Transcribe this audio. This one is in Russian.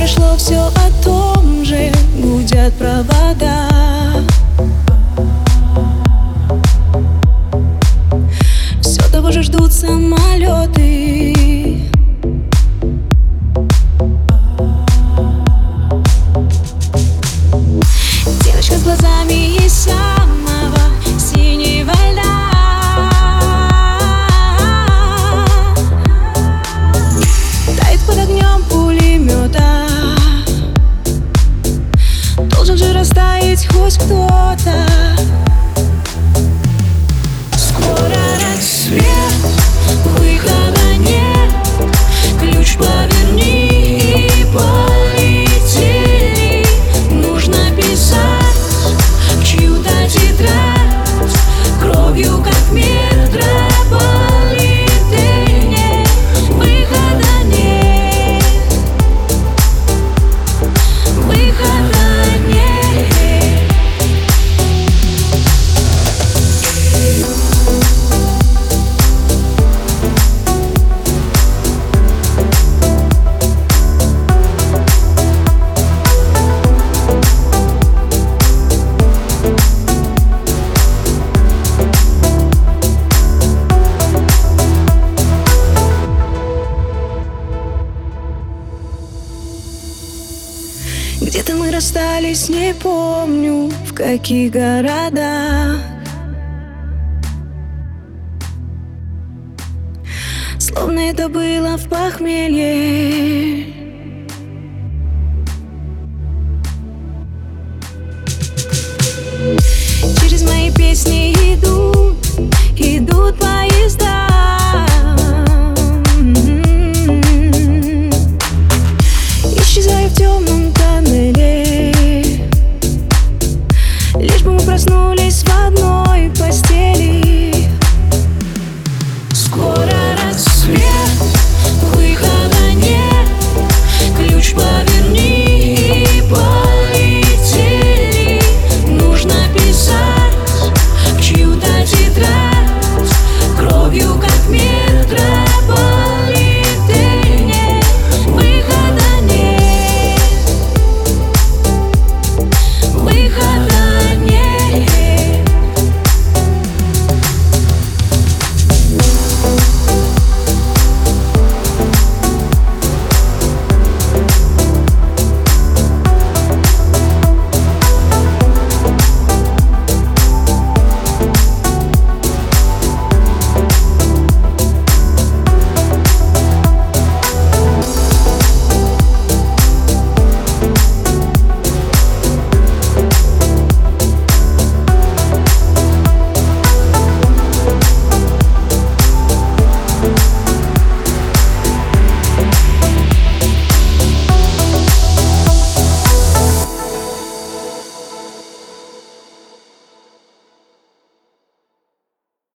пришло все о том же. Гудят провода. сквозь кто-то. Где-то мы расстались, не помню, в каких городах. Словно это было в похмелье.